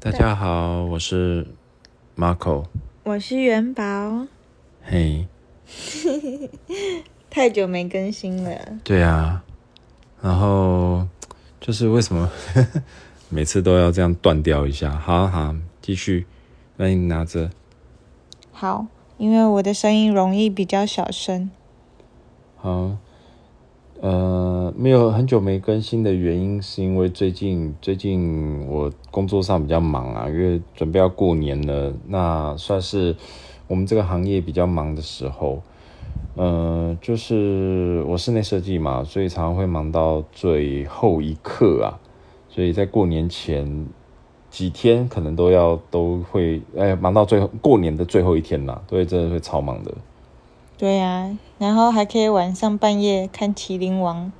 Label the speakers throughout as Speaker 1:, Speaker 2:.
Speaker 1: 大家好，我是 Marco。
Speaker 2: 我是元宝，
Speaker 1: 嘿，
Speaker 2: 太久没更新了。
Speaker 1: 对啊，然后就是为什么 每次都要这样断掉一下？好好，继续，那你拿着。
Speaker 2: 好，因为我的声音容易比较小声。
Speaker 1: 好，呃，没有很久没更新的原因，是因为最近最近我工作上比较忙啊，因为准备要过年了，那算是我们这个行业比较忙的时候。呃，就是我室内设计嘛，所以常常会忙到最后一刻啊，所以在过年前几天可能都要都会哎忙到最后过年的最后一天啦，对，真的会超忙的。
Speaker 2: 对呀、然后还可以晚上半夜看《麒麟王》。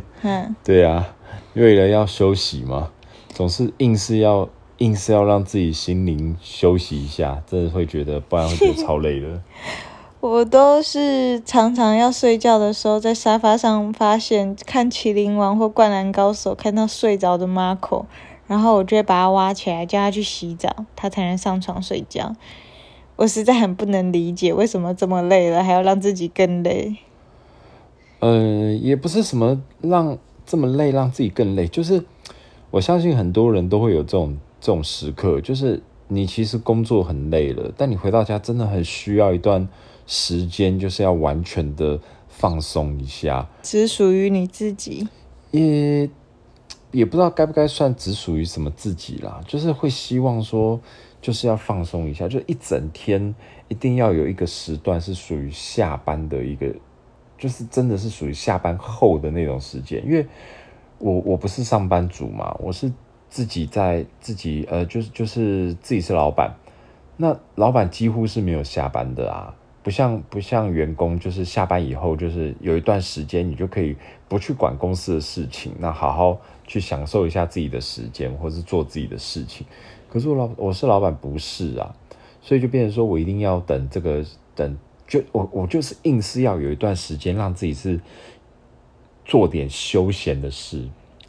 Speaker 2: 嗯，
Speaker 1: 对啊，为了要休息嘛，总是硬是要硬是要让自己心灵休息一下，真的会觉得，不然会觉得超累的。
Speaker 2: 我都是常常要睡觉的时候，在沙发上发现看《麒麟王》或《灌篮高手》，看到睡着的 Marco，然后我就会把他挖起来，叫他去洗澡，他才能上床睡觉。我实在很不能理解，为什么这么累了还要让自己更累。
Speaker 1: 呃，也不是什么让这么累，让自己更累，就是我相信很多人都会有这种这种时刻，就是你其实工作很累了，但你回到家真的很需要一段时间，就是要完全的放松一下，
Speaker 2: 只属于你自己。
Speaker 1: 也也不知道该不该算只属于什么自己啦，就是会希望说，就是要放松一下，就一整天一定要有一个时段是属于下班的一个，就是真的是属于下班后的那种时间，因为我我不是上班族嘛，我是自己在自己呃，就是就是自己是老板，那老板几乎是没有下班的啊，不像不像员工，就是下班以后就是有一段时间，你就可以不去管公司的事情，那好好去享受一下自己的时间，或是做自己的事情。可是我老我是老板，不是啊，所以就变成说我一定要等这个等，就我我就是硬是要有一段时间让自己是做点休闲的事，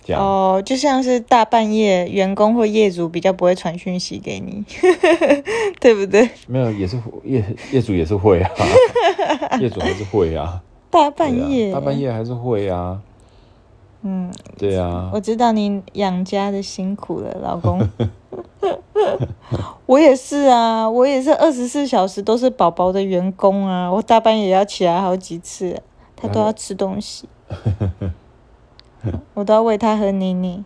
Speaker 1: 这样。
Speaker 2: 哦，就像是大半夜，员工或业主比较不会传讯息给你，对不对？
Speaker 1: 没有，也是业业主也是会啊，业主还是会啊，
Speaker 2: 大半夜，
Speaker 1: 大半夜还是会啊，
Speaker 2: 嗯，
Speaker 1: 对啊
Speaker 2: 我，知道你养家的辛苦了，老公。我也是啊，我也是二十四小时都是宝宝的员工啊，我大半夜也要起来好几次，他都要吃东西，我都要喂他喝妮妮。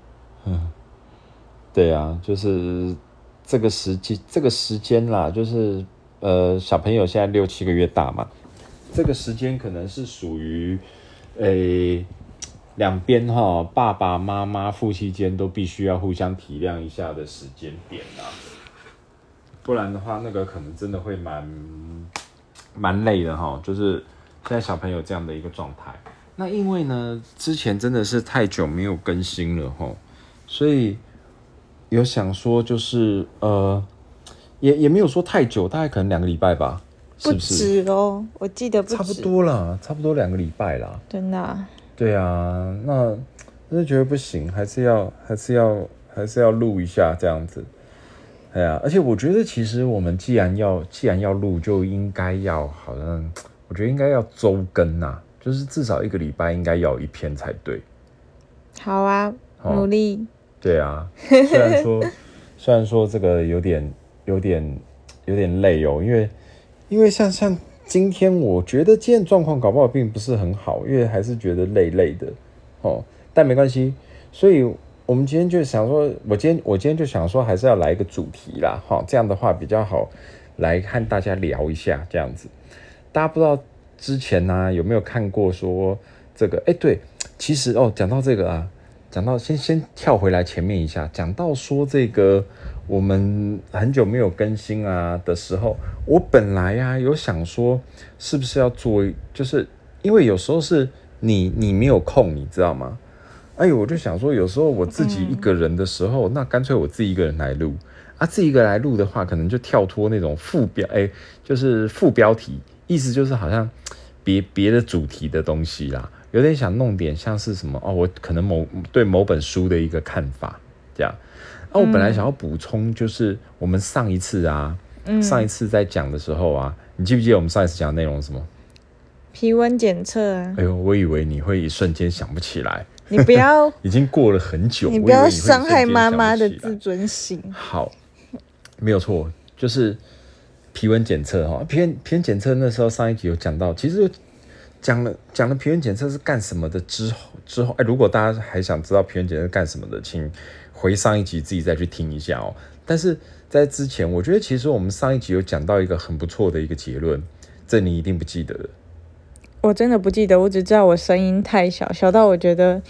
Speaker 1: 对啊，就是这个时间，这个时间啦，就是呃，小朋友现在六七个月大嘛，这个时间可能是属于，诶、两边哈，爸爸妈妈夫妻间都必须要互相体谅一下的时间点啊，不然的话，那个可能真的会蛮蛮累的哈。就是现在小朋友这样的一个状态，那因为呢，之前真的是太久没有更新了哈，所以有想说就是呃，也也没有说太久，大概可能两个礼拜吧，是
Speaker 2: 不？止哦，我记得
Speaker 1: 差不多啦，差不多两个礼拜啦。
Speaker 2: 真的啊、
Speaker 1: 对啊，那真的觉得不行，还是要还是要还是要录一下这样子。哎呀，而且我觉得其实我们既然要既然要录，就应该要好像我觉得应该要周更呐、就是至少一个礼拜应该要一篇才对。
Speaker 2: 好啊，
Speaker 1: 哦
Speaker 2: 努力。
Speaker 1: 对啊，虽然说 虽然说这个有点有点有点累哦，因为因为像像今天，我觉得今天状况搞不好并不是很好，因为还是觉得累累的哦。但没关系，所以我们今天就想说，我今天我今天就想说，还是要来一个主题啦，哈、这样的话比较好来和大家聊一下这样子。大家不知道之前呢、有没有看过说这个？哎，对，其实哦，讲到这个啊，讲到先先跳回来前面一下，讲到说这个我们很久没有更新啊的时候，我本来呀、有想说是不是要做，就是因为有时候是你你没有空，你知道吗？哎呦，我就想说，有时候我自己一个人的时候，那干脆我自己一个人来录啊。自己一个来录的话，可能就跳脱那种副标，哎，就是副标题，意思就是好像别别的主题的东西啦，有点想弄点像是什么哦，我可能某对某本书的一个看法，这样。那、我本来想要补充，就是我们上一次啊，
Speaker 2: 嗯
Speaker 1: 上一次在讲的时候啊，你记不记得我们上一次讲的内容是什么？
Speaker 2: 皮温检测啊，
Speaker 1: 哎呦，我以为你会一瞬间想不起来，
Speaker 2: 你不要
Speaker 1: 已经过了很久，
Speaker 2: 你不要伤害
Speaker 1: 间
Speaker 2: 妈妈的自尊心。
Speaker 1: 好，没有错，就是皮温检测哈。皮温皮温检测那时候上一集有讲到，其实有讲了讲了皮温检测是干什么的之后之后，哎，如果大家还想知道皮温检测是干什么的，请回上一集自己再去听一下哦。但是在之前，我觉得其实我们上一集有讲到一个很不错的一个结论，这你一定不记得了。
Speaker 2: 我真的不记得，我只知道我声音太小，小到我觉得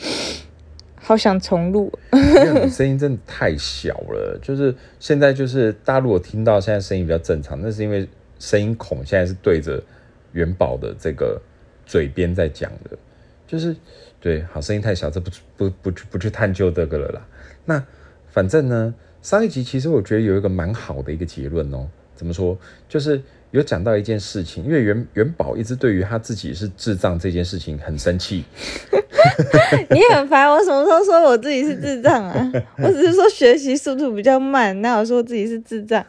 Speaker 2: 好想重录。
Speaker 1: 因为你声音真的太小了，就是现在就是大家如果听到现在声音比较正常，那是因为声音孔现在是对着元宝的这个嘴边在讲的，就是对，好声音太小，这不不不去不去探究这个了啦。那反正呢，上一集其实我觉得有一个蛮好的一个结论哦，怎么说？就是有讲到一件事情，因为元元宝一直对于他自己是智障这件事情很生气，
Speaker 2: 你很烦，我什么时候说我自己是智障啊？我只是说学习速度比较慢，那我说自己是智障？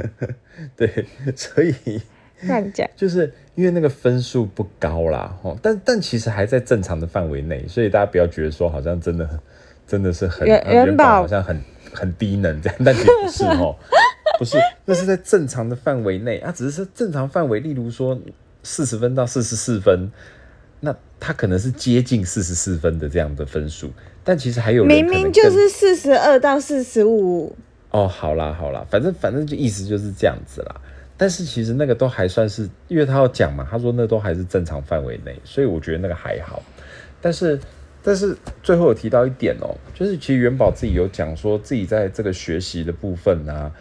Speaker 1: 对，所以。
Speaker 2: 乱讲。
Speaker 1: 就是因为那个分数不高啦，哦，但但其实还在正常的范围内，所以大家不要觉得说好像真的很真的是很
Speaker 2: 元宝。
Speaker 1: 好像很很低能这样，但其实不是哦，不是，那是在正常的范围内。啊，只是说正常范围，例如说四十分到四十四分，那他可能是接近四十四分的这样的分数，但其实还有人
Speaker 2: 明明就是四十二到四十五，
Speaker 1: 哦，好啦好啦，反正反正就意思就是这样子啦。但是其实那个都还算是，因为他要讲嘛，他说那都还是正常范围内，所以我觉得那个还好。但是但是最后有提到一点哦，就是其实元宝自己有讲说自己在这个学习的部分啊，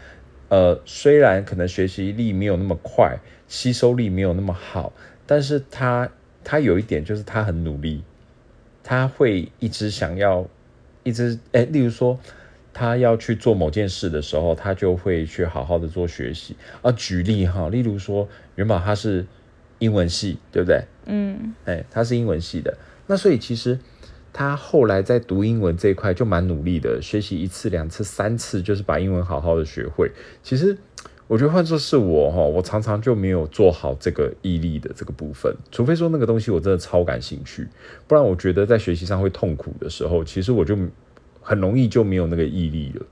Speaker 1: 呃，虽然可能学习力没有那么快，吸收力没有那么好，但是他他有一点就是他很努力，他会一直想要，一直哎，例如说。他要去做某件事的时候，他就会去好好的做学习。啊，举例哈，例如说，元宝他是英文系，对不对？
Speaker 2: 嗯，
Speaker 1: 哎，他是英文系的，那所以其实他后来在读英文这一块就蛮努力的，学习一次、两次、三次，就是把英文好好的学会。其实我觉得换作是我哈，我常常就没有做好这个毅力的这个部分，除非说那个东西我真的超感兴趣，不然我觉得在学习上会痛苦的时候，其实我就很容易就没有那个毅力了。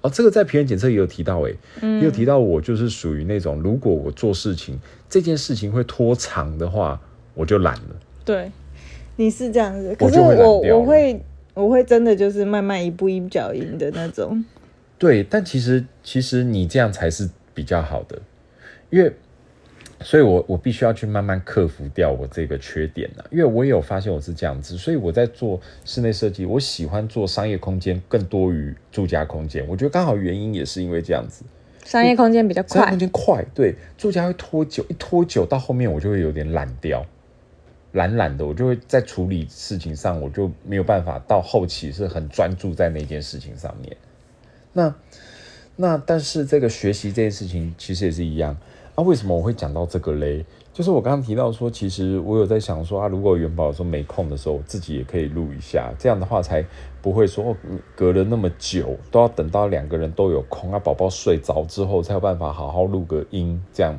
Speaker 1: 哦，这个在皮炎检测也有提到、欸，也有提到我就是属于那种，如果我做事情这件事情会拖长的话，我就懒了。
Speaker 2: 对，你是这样子，可是我我会我会真的就是慢慢一步一脚印的那种。
Speaker 1: 对，但其实其实你这样才是比较好的，因为，所以我我必须要去慢慢克服掉我这个缺点呢、因为我也有发现我是这样子，所以我在做室内设计，我喜欢做商业空间更多于住家空间，我觉得刚好原因也是因为这样子，
Speaker 2: 商业空间比较快
Speaker 1: 商业空，间快，对，住家会拖久，一拖久到后面我就会有点懒掉。懒懒的，我就会在处理事情上，我就没有办法到后期是很专注在那件事情上面。那那但是这个学习这件事情其实也是一样啊。为什么我会讲到这个嘞？就是我刚刚提到说，其实我有在想说啊，如果元宝说没空的时候，我自己也可以录一下，这样的话才不会说哦，隔了那么久都要等到两个人都有空啊，宝宝睡着之后才有办法好好录个音这样。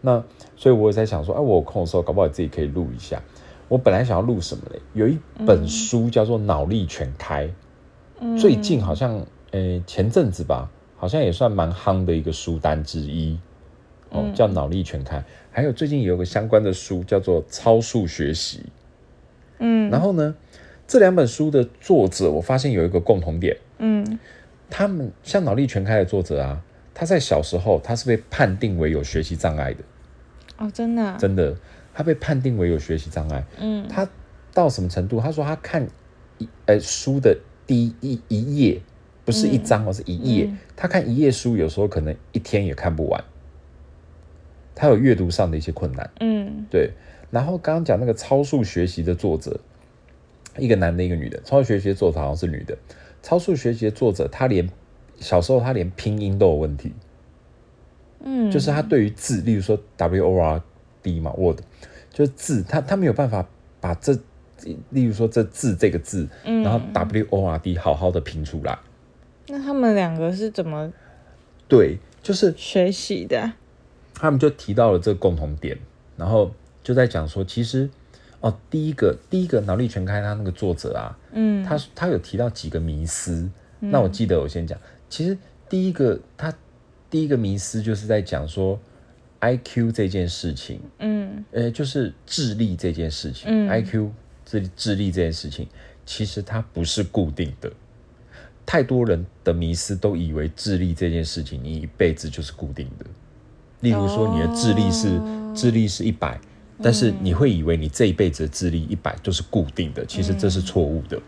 Speaker 1: 那所以我也在想说，哎、我有空的时候，搞不好自己可以录一下。我本来想要录什么嘞？有一本书叫做《脑力全开》，最近好像，诶、前阵子吧，好像也算蛮夯的一个书单之一，哦，叫《脑力全开》。还有最近有个相关的书叫做《超速学习》。
Speaker 2: 嗯
Speaker 1: 然后呢，这两本书的作者，我发现有一个共同点，
Speaker 2: 嗯
Speaker 1: 他们像《脑力全开》的作者啊，他在小时候他是被判定为有学习障碍的。
Speaker 2: 哦，真的啊、
Speaker 1: 真的，他被判定为有学习障碍。
Speaker 2: 嗯
Speaker 1: 他到什么程度？他说他看一呃书的第一一页，不是一章哦，是一页。
Speaker 2: 嗯
Speaker 1: 他看一页书，有时候可能一天也看不完。他有阅读上的一些困难，
Speaker 2: 嗯
Speaker 1: 对。然后刚刚讲那个超速学习的作者，一个男的，一个女的。超速学习的作者好像是女的。超速学习的作者，他连小时候他连拼音都有问题。
Speaker 2: 嗯，
Speaker 1: 就是他对于字，例如说 W O R D 嘛，Word，就是字，他他没有办法把这，例如说这字这个字，
Speaker 2: 嗯。
Speaker 1: 然后 W O R D 好好的拼出来，
Speaker 2: 那他们两个是怎么
Speaker 1: 对，就是
Speaker 2: 学习的？
Speaker 1: 他们就提到了这个共同点，然后就在讲说，其实哦，第一个第一个脑力全开，他那个作者啊，
Speaker 2: 嗯，
Speaker 1: 他他有提到几个迷思，那我记得我先讲，其实第一个他第一个迷思就是在讲说 I Q 这件事情，
Speaker 2: 嗯
Speaker 1: 呃，就是智力这件事情、
Speaker 2: 嗯
Speaker 1: i Q 智智力这件事情，其实它不是固定的。太多人的迷思都以为智力这件事情，你一辈子就是固定的。例如说，你的智力是、
Speaker 2: 哦
Speaker 1: 智力是一百，但是你会以为你这一辈子的智力一百都是固定的，其实这是错误的。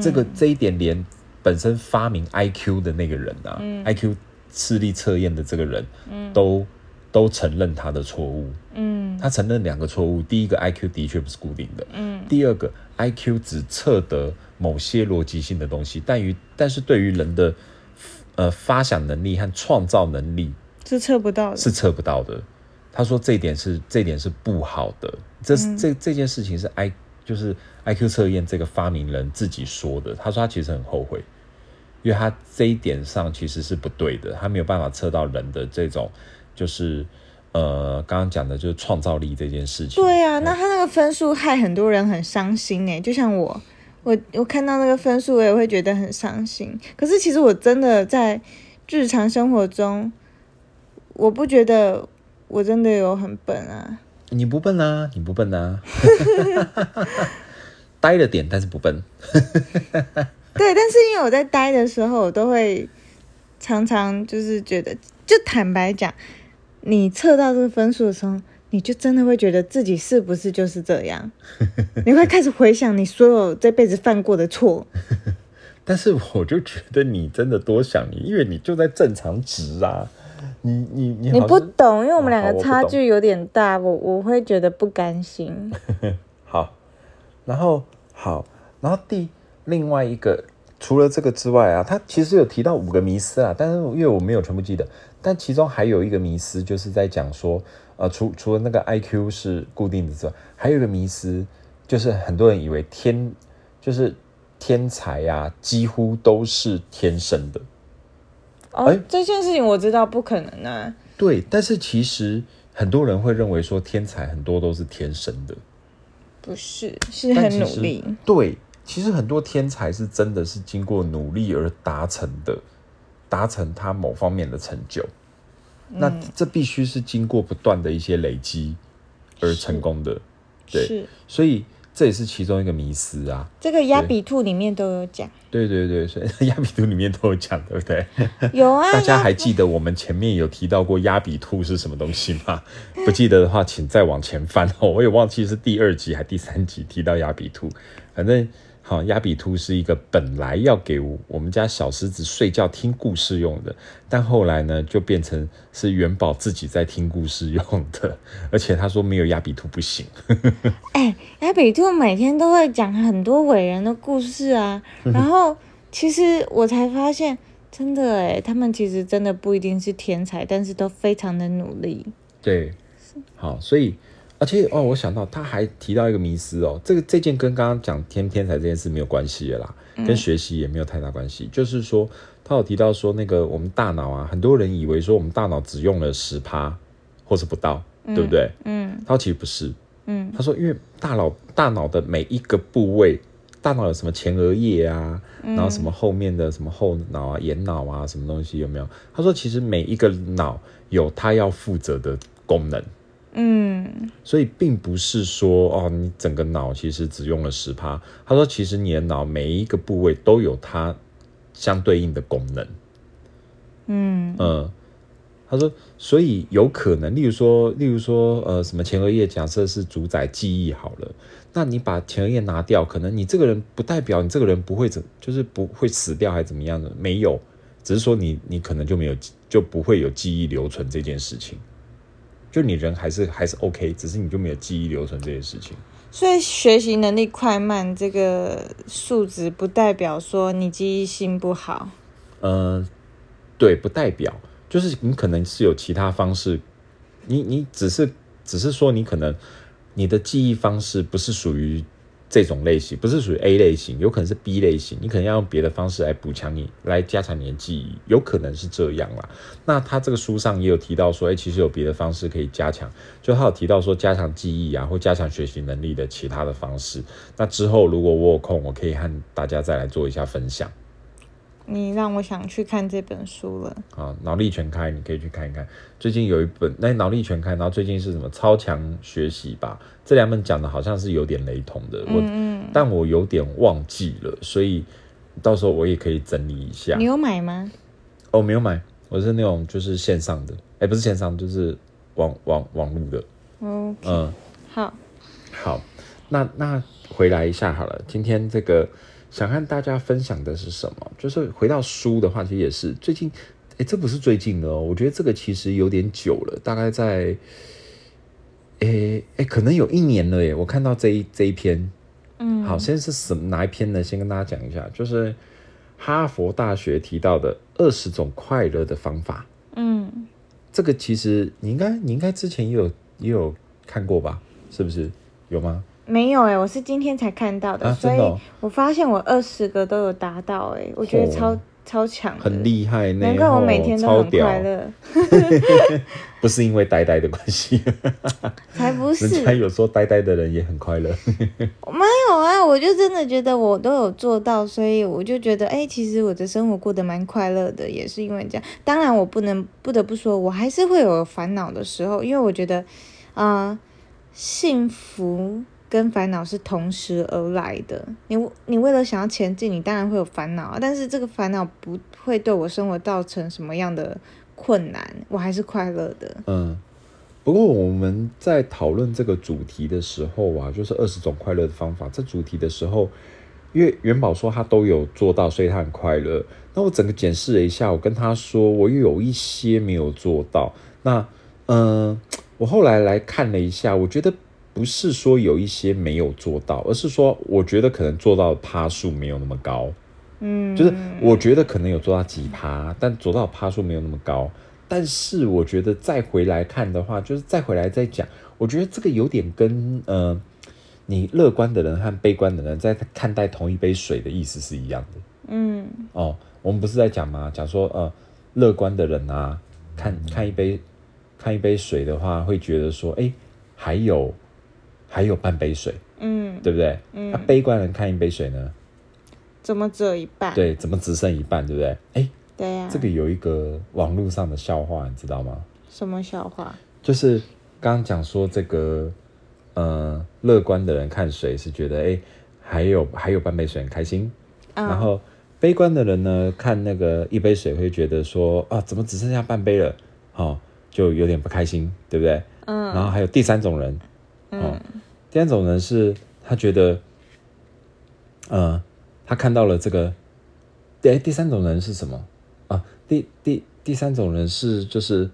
Speaker 1: 这个这一点连本身发明 I Q 的那个人啊、i Q 视力测验的这个人，都都承认他的错误。
Speaker 2: 嗯
Speaker 1: 他承认两个错误，第一个 I Q 的确不是固定的，
Speaker 2: 嗯
Speaker 1: 第二个 I Q 只测得某些逻辑性的东西，但于但是对于人的呃发想能力和创造能力
Speaker 2: 是测不到的。
Speaker 1: 是测不到的。他说这一点是这一点是不好的，这是、这这件事情是 I 就是 I Q 测验这个发明人自己说的。他说他其实很后悔，因为他这一点上其实是不对的，他没有办法测到人的这种就是呃刚刚讲的就是创造力这件事情。
Speaker 2: 对啊，那他那个分数害很多人很伤心哎，就像我，我我看到那个分数，我也会觉得很伤心。可是其实我真的在日常生活中，我不觉得我真的有很笨啊。
Speaker 1: 你不笨啊，你不笨啊，呆了点，但是不笨。
Speaker 2: 对，但是因为我在呆的时候，我都会常常就是觉得，就坦白讲，你测到这个分数的时候，你就真的会觉得自己是不是就是这样？你会开始回想你所有这辈子犯过的错。
Speaker 1: 但是我就觉得你真的多想你，因为你就在正常值啊，你你你
Speaker 2: 你不懂，因为我们
Speaker 1: 哦
Speaker 2: 两个差距有点大，我我会觉得不甘心。
Speaker 1: 好，然后好，然后第另外一个除了这个之外啊，他其实有提到五个迷思啊，但是因为我没有全部记得，但其中还有一个迷思就是在讲说，呃，除除了那个 I Q 是固定的之外，还有一个迷思就是很多人以为天就是天才啊，几乎都是天生的。
Speaker 2: 哦，
Speaker 1: 哎
Speaker 2: 这件事情我知道不可能啊。
Speaker 1: 对，但是其实很多人会认为说天才很多都是天生的，
Speaker 2: 不是，是很
Speaker 1: 其实
Speaker 2: 努力。
Speaker 1: 对，其实很多天才是真的是经过努力而达成的，达成他某方面的成就。那这必须是经过不断的一些累积而成功的，对
Speaker 2: 是
Speaker 1: 所以这也是其中一个迷思啊。
Speaker 2: 这个亚比兔里面都有讲，
Speaker 1: 对对对，所以 亚比兔里面都有讲，对不对？
Speaker 2: 有啊，
Speaker 1: 大家
Speaker 2: 亚
Speaker 1: 还记得我们前面有提到过亚比兔是什么东西吗？不记得的话，请再往前翻哦。我也忘记是第二集还第三集提到亚比兔。反正好，亚比兔是一个本来要给我们家小狮子睡觉听故事用的，但后来呢，就变成是元宝自己在听故事用的。而且他说没有亚比兔不行。
Speaker 2: 哎，亚比兔每天都会讲很多伟人的故事啊，然后其实我才发现，真的哎，他们其实真的不一定是天才，但是都非常的努力。
Speaker 1: 对，好，所以而且哦，我想到他还提到一个迷思哦，这个这件跟刚刚讲天天才这件事没有关系的啦，跟学习也没有太大关系。就是说，他有提到说，那个我们大脑啊，很多人以为说我们大脑只用了十趴或是不到，对不对？
Speaker 2: 嗯
Speaker 1: 他说其实不是，
Speaker 2: 嗯
Speaker 1: 他说因为大脑大脑的每一个部位，大脑有什么前额叶啊，然后什么后面的什么后脑啊、眼脑啊，什么东西有没有？他说其实每一个脑有它要负责的功能。
Speaker 2: 嗯
Speaker 1: 所以并不是说哦，你整个脑其实只用了十趴。他说，其实你的脑每一个部位都有它相对应的功能。
Speaker 2: 嗯
Speaker 1: 嗯，他说，所以有可能，例如说，例如说，呃，什么前额叶假设是主宰记忆好了，那你把前额叶拿掉，可能你这个人不代表你这个人不会怎，就是不会死掉还是怎么样的，没有，只是说你你可能就没有就不会有记忆留存这件事情。就你人还是还是 OK，只是你就没有记忆留存这件事情。
Speaker 2: 所以学习能力快慢这个数值不代表说你记忆性不好。
Speaker 1: 呃，对，不代表就是你可能是有其他方式，你你只是只是说你可能你的记忆方式不是属于这种类型，不是属于 A 类型，有可能是 B 类型，你可能要用别的方式来补强你，来加强你的记忆，有可能是这样啦。那他这个书上也有提到说，哎、其实有别的方式可以加强，就他有提到说加强记忆啊，或加强学习能力的其他的方式。那之后如果我有空，我可以和大家再来做一下分享。
Speaker 2: 你让我想去看这本书了。
Speaker 1: 啊，脑力全开，你可以去看一看。最近有一本，那脑力全开，然后最近是什么超强学习吧？这两本讲的好像是有点雷同的，我、
Speaker 2: 嗯
Speaker 1: 但我有点忘记了，所以到时候我也可以整理一下
Speaker 2: 你。有买吗？
Speaker 1: 哦，没有买，我是那种就是线上的，哎、不是线上，就是网网网络的。
Speaker 2: 哦，
Speaker 1: 嗯，
Speaker 2: 好，
Speaker 1: 好，那那回来一下好了，今天这个想和大家分享的是什么？就是回到书的话，其实也是最近，哎，这不是最近的哦，我觉得这个其实有点久了，大概在，哎哎，可能有一年了耶。我看到这一这一篇，
Speaker 2: 嗯，
Speaker 1: 好，先是什么哪一篇呢？先跟大家讲一下，就是哈佛大学提到的二十种快乐的方法。
Speaker 2: 嗯，
Speaker 1: 这个其实你应该你应该之前也有也有看过吧？是不是？有吗？
Speaker 2: 没有哎、我是今天才看到的，所以我发现我二十个都有达到哎、我觉得超、
Speaker 1: 哦。
Speaker 2: 超强，
Speaker 1: 很厉害呢，
Speaker 2: 难怪我每
Speaker 1: 哦
Speaker 2: 天都很快乐，
Speaker 1: 不是因为呆呆的关系，
Speaker 2: 才不是。
Speaker 1: 人家有说呆呆的人也很快乐。
Speaker 2: 没有啊，我就真的觉得我都有做到，所以我就觉得，哎、其实我的生活过得蛮快乐的，也是因为这样。当然，我不能不得不说，我还是会有烦恼的时候，因为我觉得，啊、幸福跟烦恼是同时而来的。你你为了想要前进，你当然会有烦恼啊，但是这个烦恼不会对我生活造成什么样的困难，我还是快乐的。
Speaker 1: 嗯，不过我们在讨论这个主题的时候啊，就是二十种快乐的方法。这主题的时候，因为元宝说他都有做到，所以他很快乐。那我整个检视了一下，我跟他说我又有一些没有做到。那嗯、我后来来看了一下，我觉得不是说有一些没有做到，而是说我觉得可能做到的趴数没有那么高。
Speaker 2: 嗯，
Speaker 1: 就是我觉得可能有做到几趴，但做到趴数没有那么高。但是我觉得再回来看的话，就是再回来再讲，我觉得这个有点跟呃，你乐观的人和悲观的人在看待同一杯水的意思是一样的
Speaker 2: 嗯
Speaker 1: 哦。我们不是在讲吗？讲说呃，乐观的人啊，看看一杯看一杯水的话，会觉得说，哎，还有还有半杯水，
Speaker 2: 嗯，
Speaker 1: 对不对？
Speaker 2: 嗯
Speaker 1: 那、悲观人看一杯水呢，
Speaker 2: 怎么只有一半？
Speaker 1: 对，怎么只剩一半，对不对？哎。
Speaker 2: 对呀、
Speaker 1: 这个有一个网络上的笑话，你知道吗？
Speaker 2: 什么笑话？
Speaker 1: 就是刚刚讲说这个，呃，乐观的人看水是觉得，哎，还有还有半杯水很开心，
Speaker 2: 嗯
Speaker 1: 然后悲观的人呢，看那个一杯水会觉得说，啊，怎么只剩下半杯了？哦，就有点不开心，对不对？
Speaker 2: 嗯
Speaker 1: 然后还有第三种人，哦，第三种人是他觉得，呃，他看到了这个，哎，第三种人是什么啊？第第第三种人是就是，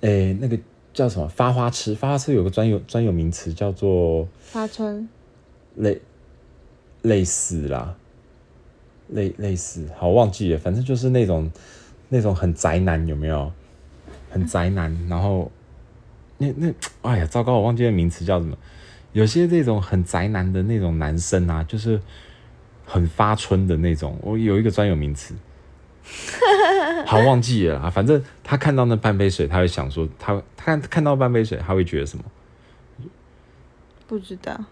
Speaker 1: 哎，那个叫什么发花痴？发花痴有个专有专有名词叫做
Speaker 2: 发春，
Speaker 1: 类类似啦，类类似，好忘记了，反正就是那种那种很宅男，有没有？很宅男，然后那那哎呀，糟糕，我忘记了名词叫什么。有些这种很宅男的那种男生啊，就是很发春的那种，我有一个专有名词，好忘记了啊。反正他看到那半杯水，他会想说，他他看看到半杯水，他会觉得什么？
Speaker 2: 不知道。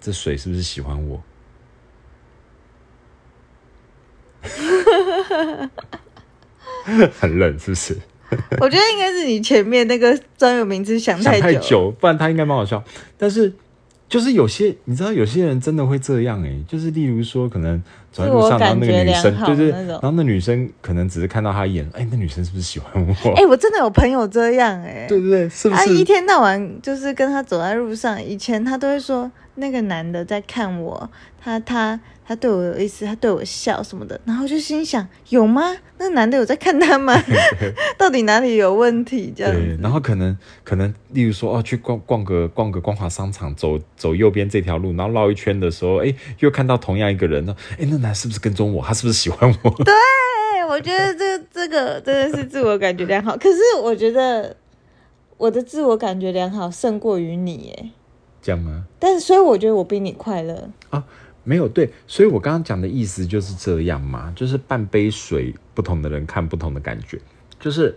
Speaker 1: 这水是不是喜欢我？很冷是不是？
Speaker 2: 我觉得应该是你前面那个专有名词想
Speaker 1: 想
Speaker 2: 太久。
Speaker 1: 不然他应该蛮好笑。但是就是有些你知道，有些人真的会这样哎、就是例如说，可能走在路上，然后那个女生
Speaker 2: 感觉良，好
Speaker 1: 对对，
Speaker 2: 那种
Speaker 1: 然后那女生可能只是看到他一眼，哎、那女生是不是喜欢我？
Speaker 2: 哎、我真的有朋友这样哎、
Speaker 1: 对对对，是不是
Speaker 2: 他一？天到晚就是跟他走在路上，以前他都会说那个男的在看我，他他他对我有意思，他对我笑什么的，然后就心想有吗？那男的有在看他吗？到底哪里有问题？这样
Speaker 1: 对，然后可能可能，例如说哦，去逛逛个逛个光华商场，走走右边这条路，然后绕一圈的时候，哎，又看到同样一个人呢，哎，那男是不是跟踪我？他是不是喜欢我？
Speaker 2: 对，我觉得这这个真的是自我感觉良好。可是我觉得我的自我感觉良好胜过于你耶。
Speaker 1: 这样吗？
Speaker 2: 但是所以我觉得我比你快乐。
Speaker 1: 啊，没有对，所以我刚刚讲的意思就是这样嘛，就是半杯水，不同的人看不同的感觉，就是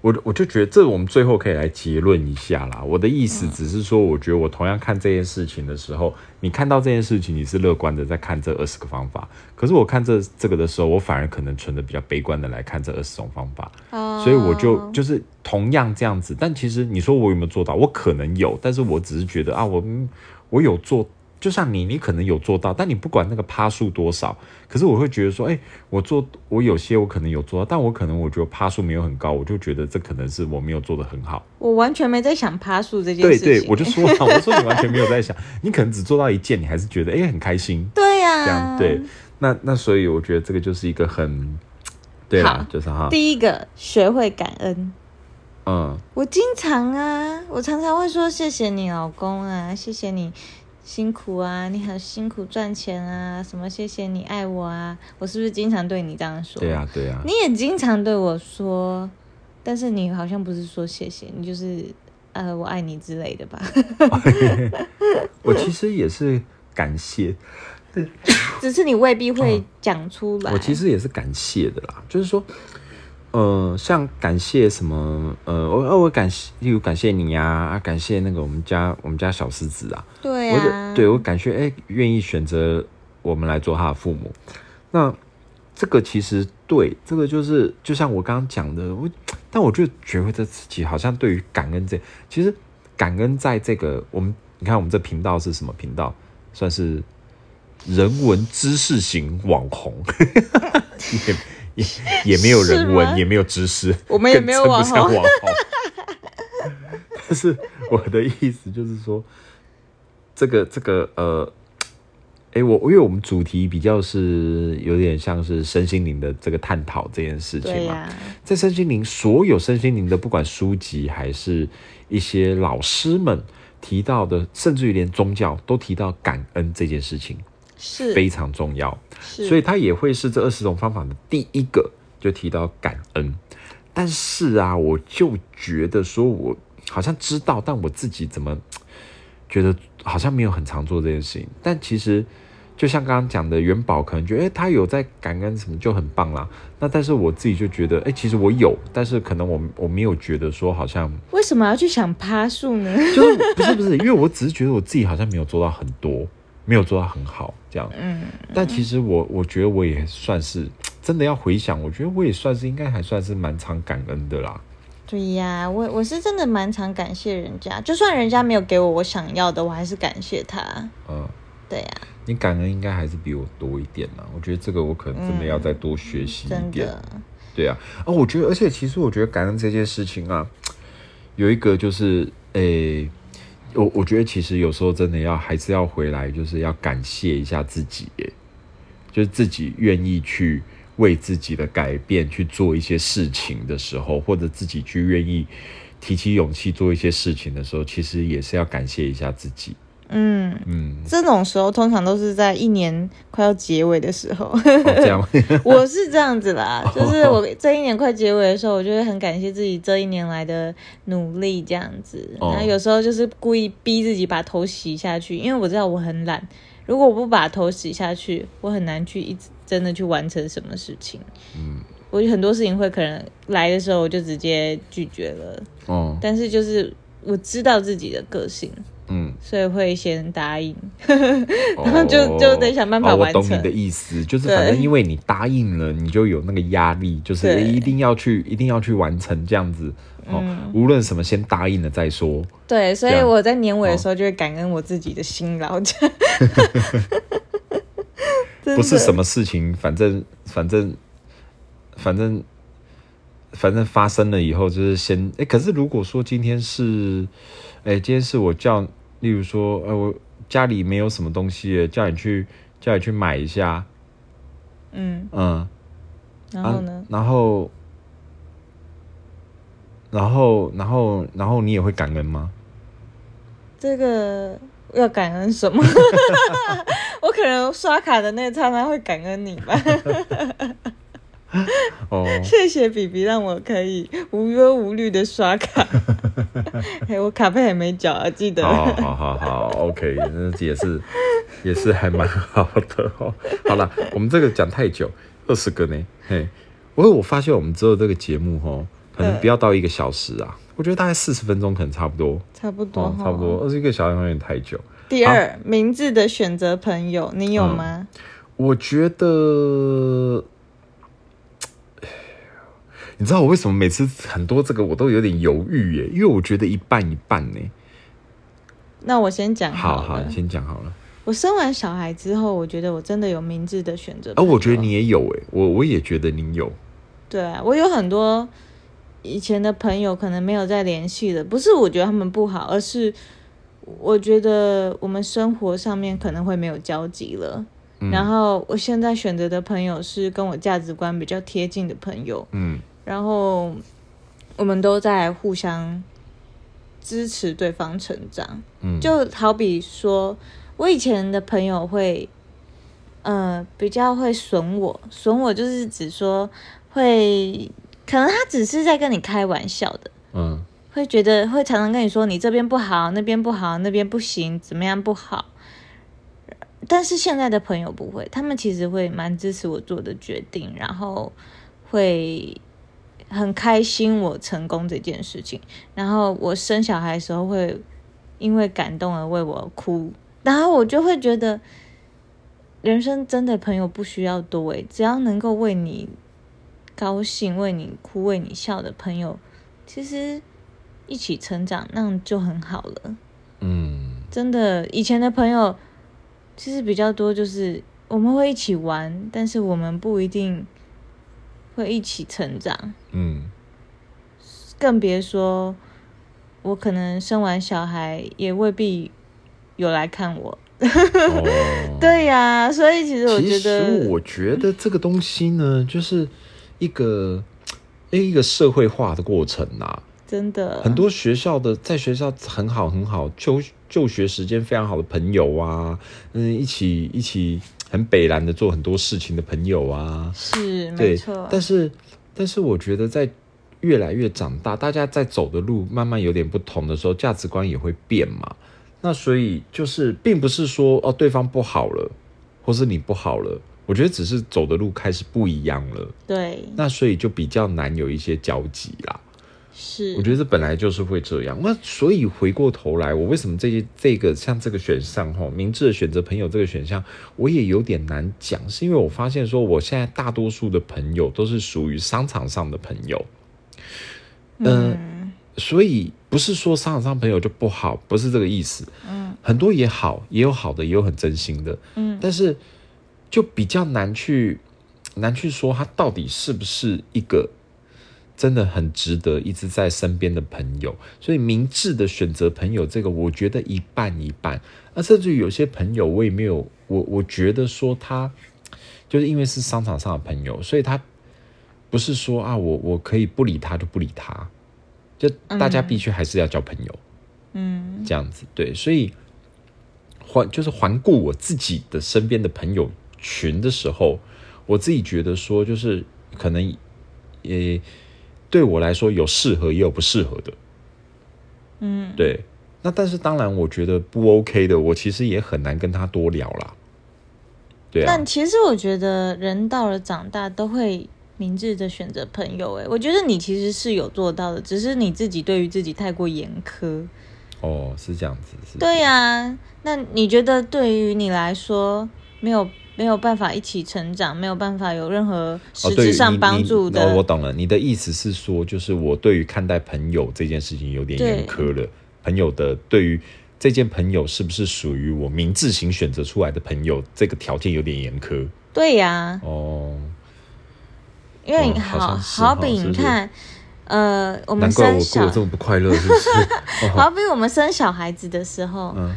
Speaker 1: 我我就觉得这我们最后可以来结论一下啦。我的意思只是说，我觉得我同样看这件事情的时候，你看到这件事情你是乐观的在看这二十个方法，可是我看这这个的时候，我反而可能存的比较悲观的来看这二十种方法。
Speaker 2: 哦
Speaker 1: 所以我就就是同样这样子，但其实你说我有没有做到？我可能有，但是我只是觉得啊，我嗯我有做，就像你，你可能有做到，但你不管那个趴数多少，可是我会觉得说，哎、我做我有些我可能有做到，但我可能我觉得趴数没有很高，我就觉得这可能是我没有做的很好。
Speaker 2: 我完全没在想趴数这件事情。
Speaker 1: 对，我就说了，我说你完全没有在想，你可能只做到一件，你还是觉得哎、很开心，
Speaker 2: 对呀、
Speaker 1: 这样对。那那所以我觉得这个就是一个很对啦，就是哈，
Speaker 2: 第一个，学会感恩。
Speaker 1: 嗯。
Speaker 2: 我经常啊，我常常会说谢谢你老公啊，谢谢你辛苦啊，你很辛苦赚钱啊，什么谢谢你爱我啊，我是不是经常对你这样说？
Speaker 1: 对啊，对啊，
Speaker 2: 你也经常对我说，但是你好像不是说谢谢，你就是呃我爱你之类的吧？
Speaker 1: 我其实也是感谢，
Speaker 2: 只是你未必会讲出来。
Speaker 1: 我其实也是感谢的啦，就是说，呃，像感谢什么，呃，我呃我感谢，例如感谢你呀、啊，感谢那个我们家我们家小狮子啊，
Speaker 2: 对啊，
Speaker 1: 就对我感谢，哎、愿意选择我们来做他的父母，那这个其实对，这个就是就像我刚刚讲的，我但我就觉得自己好像对于感恩这，其实感恩在这个我们你看我们这频道是什么频道，算是人文知识型网红，也 也也没有人文，也没有知识，
Speaker 2: 我们也没有网红。
Speaker 1: 网红。但是我的意思就是说，这个这个呃，哎、我因为我们主题比较是有点像是身心灵的这个探讨这件事情嘛，在身心灵所有身心灵的不管书籍还是一些老师们提到的，甚至于连宗教都提到感恩这件事情
Speaker 2: 是
Speaker 1: 非常重要。所以它也会是这二十种方法的第一个，就提到感恩。但是啊，我就觉得说，我好像知道，但我自己怎么觉得好像没有很常做这件事情。但其实，就像刚刚讲的，元宝可能觉得，哎、他有在感恩什么就很棒啦。那但是我自己就觉得，哎、其实我有，但是可能我我没有觉得说好像
Speaker 2: 为什么要去想趴树呢？
Speaker 1: 就是不是不是，因为我只是觉得我自己好像没有做到很多，没有做到很好这样。
Speaker 2: 嗯，
Speaker 1: 但其实我我觉得我也算是真的要回想，我觉得我也算是应该还算是蛮常感恩的啦。
Speaker 2: 对呀，我我是真的蛮常感谢人家，就算人家没有给我我想要的，我还是感谢他。
Speaker 1: 嗯，
Speaker 2: 对呀、
Speaker 1: 你感恩应该还是比我多一点啦。我觉得这个我可能真的要再多学习一点。
Speaker 2: 真的，
Speaker 1: 对啊，哦，我觉得，而且其实我觉得感恩这件事情啊，有一个就是，诶、我我觉得其实有时候真的要还是要回来，就是要感谢一下自己，就是自己愿意去为自己的改变去做一些事情的时候，或者自己去愿意提起勇气做一些事情的时候，其实也是要感谢一下自己。
Speaker 2: 嗯，
Speaker 1: 嗯，
Speaker 2: 这种时候通常都是在一年快要结尾的时候，
Speaker 1: 哦、这样，
Speaker 2: 我是这样子啦，就是我这一年快结尾的时候，我就会很感谢自己这一年来的努力，这样子。
Speaker 1: 哦。
Speaker 2: 然后有时候就是故意逼自己把头洗下去，因为我知道我很懒，如果我不把头洗下去，我很难去一直真的去完成什么事情。
Speaker 1: 嗯，
Speaker 2: 我有很多事情会可能来的时候我就直接拒绝了，
Speaker 1: 哦，
Speaker 2: 但是就是我知道自己的个性，
Speaker 1: 嗯，
Speaker 2: 所以会先答应。
Speaker 1: 然
Speaker 2: 后 就就得想办法
Speaker 1: 哦、我
Speaker 2: 完成
Speaker 1: 懂你的意思，就是反正因为你答应了，你就有那个压力，就是一定要去，一定要去完成这样子。哦，
Speaker 2: 嗯。
Speaker 1: 无论什么，先答应了再说。
Speaker 2: 对，所以我在年尾的时候就会感恩我自己的辛劳，
Speaker 1: 不是什么事情，反正反正反正反正发生了以后，就是先哎、可是如果说今天是哎、今天是我叫，例如说，呃，我家里没有什么东西，叫你去叫你去买一下，
Speaker 2: 嗯，
Speaker 1: 嗯，
Speaker 2: 然后呢？
Speaker 1: 啊？然后，然后，然后，然后你也会感恩吗？
Speaker 2: 这个要感恩什么？我可能刷卡的那刹那会感恩你吧。
Speaker 1: 哦，
Speaker 2: 谢谢比比，让我可以无忧无虑的刷卡。哎，我卡费还没缴啊，记得。
Speaker 1: 好好好好，OK，那也是也是还蛮好的哦。好了，我们这个讲太久，二十个呢，嘿，我我发现我们之后这个节目哦，可能不要到一个小时啊，我觉得大概四十分钟可能差不多，
Speaker 2: 差不多
Speaker 1: 哦，差不多。二十一个小时有点太久。
Speaker 2: 第二，名字的选择朋友，你有吗？
Speaker 1: 我觉得，你知道我为什么每次很多这个我都有点犹豫耶？因为我觉得一半一半呢。
Speaker 2: 那我先讲
Speaker 1: 好
Speaker 2: 好了，
Speaker 1: 你先讲好了。
Speaker 2: 我生完小孩之后，我觉得我真的有明智的选择。
Speaker 1: 而我觉得你也有哎，我我也觉得你有。
Speaker 2: 对啊，我有很多以前的朋友可能没有再联系了，不是我觉得他们不好，而是我觉得我们生活上面可能会没有交集了。然后我现在选择的朋友是跟我价值观比较贴近的朋友，嗯，然后我们都在互相支持对方成长，嗯，就好比说，我以前的朋友会，呃，比较会损我，损我就是指说会，可能他只是在跟你开玩笑的，嗯，会觉得会常常跟你说你这边不好，那边不好，那边不行，怎么样不好。但是现在的朋友不会，他们其实会蛮支持我做的决定，然后会很开心我成功这件事情。然后我生小孩的时候会因为感动而为我哭，然后我就会觉得人生真的朋友不需要多诶，只要能够为你高兴、为你哭、为你笑的朋友，其实一起成长那样就很好了。嗯，真的，以前的朋友。其实比较多就是我们会一起玩，但是我们不一定会一起成长。嗯，更别说我可能生完小孩也未必有来看我。对呀，所以其实我觉得，
Speaker 1: 其实我觉得这个东西呢，就是一个一个社会化的过程呐。
Speaker 2: 真的，
Speaker 1: 很多学校的在学校很好很好就就学时间非常好的朋友啊，嗯，一起一起很北蓝的做很多事情的朋友啊，
Speaker 2: 是没错。
Speaker 1: 但是但是我觉得在越来越长大，大家在走的路慢慢有点不同的时候，价值观也会变嘛。那所以就是并不是说哦对方不好了，或是你不好了，我觉得只是走的路开始不一样了。
Speaker 2: 对，
Speaker 1: 那所以就比较难有一些交集啦。
Speaker 2: 是，
Speaker 1: 我觉得这本来就是会这样。那所以回过头来，我为什么这些这个像这个选项哈，明智的选择朋友这个选项，我也有点难讲，是因为我发现说，我现在大多数的朋友都是属于商场上的朋友，嗯，所以不是说商场上朋友就不好，不是这个意思，嗯，很多也好，也有好的，也有很真心的，嗯，但是就比较难去难去说他到底是不是一个。真的很值得一直在身边的朋友，所以明智的选择朋友，这个我觉得一半一半。那甚至于有些朋友，我也没有我我觉得说他就是因为是商场上的朋友，所以他不是说啊，我我可以不理他就不理他，就大家必须还是要交朋友，嗯，这样子对。所以环就是环顾我自己的身边的朋友群的时候，我自己觉得说，就是可能也。对我来说有适合也有不适合的，嗯，对。那但是当然，我觉得不 OK 的，我其实也很难跟他多聊啦。对啊。
Speaker 2: 但其实我觉得人到了长大都会明智的选择朋友。哎，我觉得你其实是有做到的，只是你自己对于自己太过严苛。
Speaker 1: 哦，是这样子。
Speaker 2: 是对呀，那你觉得对于你来说没有？没有办法一起成长，没有办法有任何实质上帮助的。
Speaker 1: 我懂了，你的意思是说，就是我对于看待朋友这件事情有点严苛了。朋友的对于这件朋友是不是属于我明智型选择出来的朋友，这个条件有点严苛。
Speaker 2: 对呀。哦。因为好好比你看，呃，我们生小
Speaker 1: 这么不快乐，是不是？
Speaker 2: 好比我们生小孩子的时候，嗯。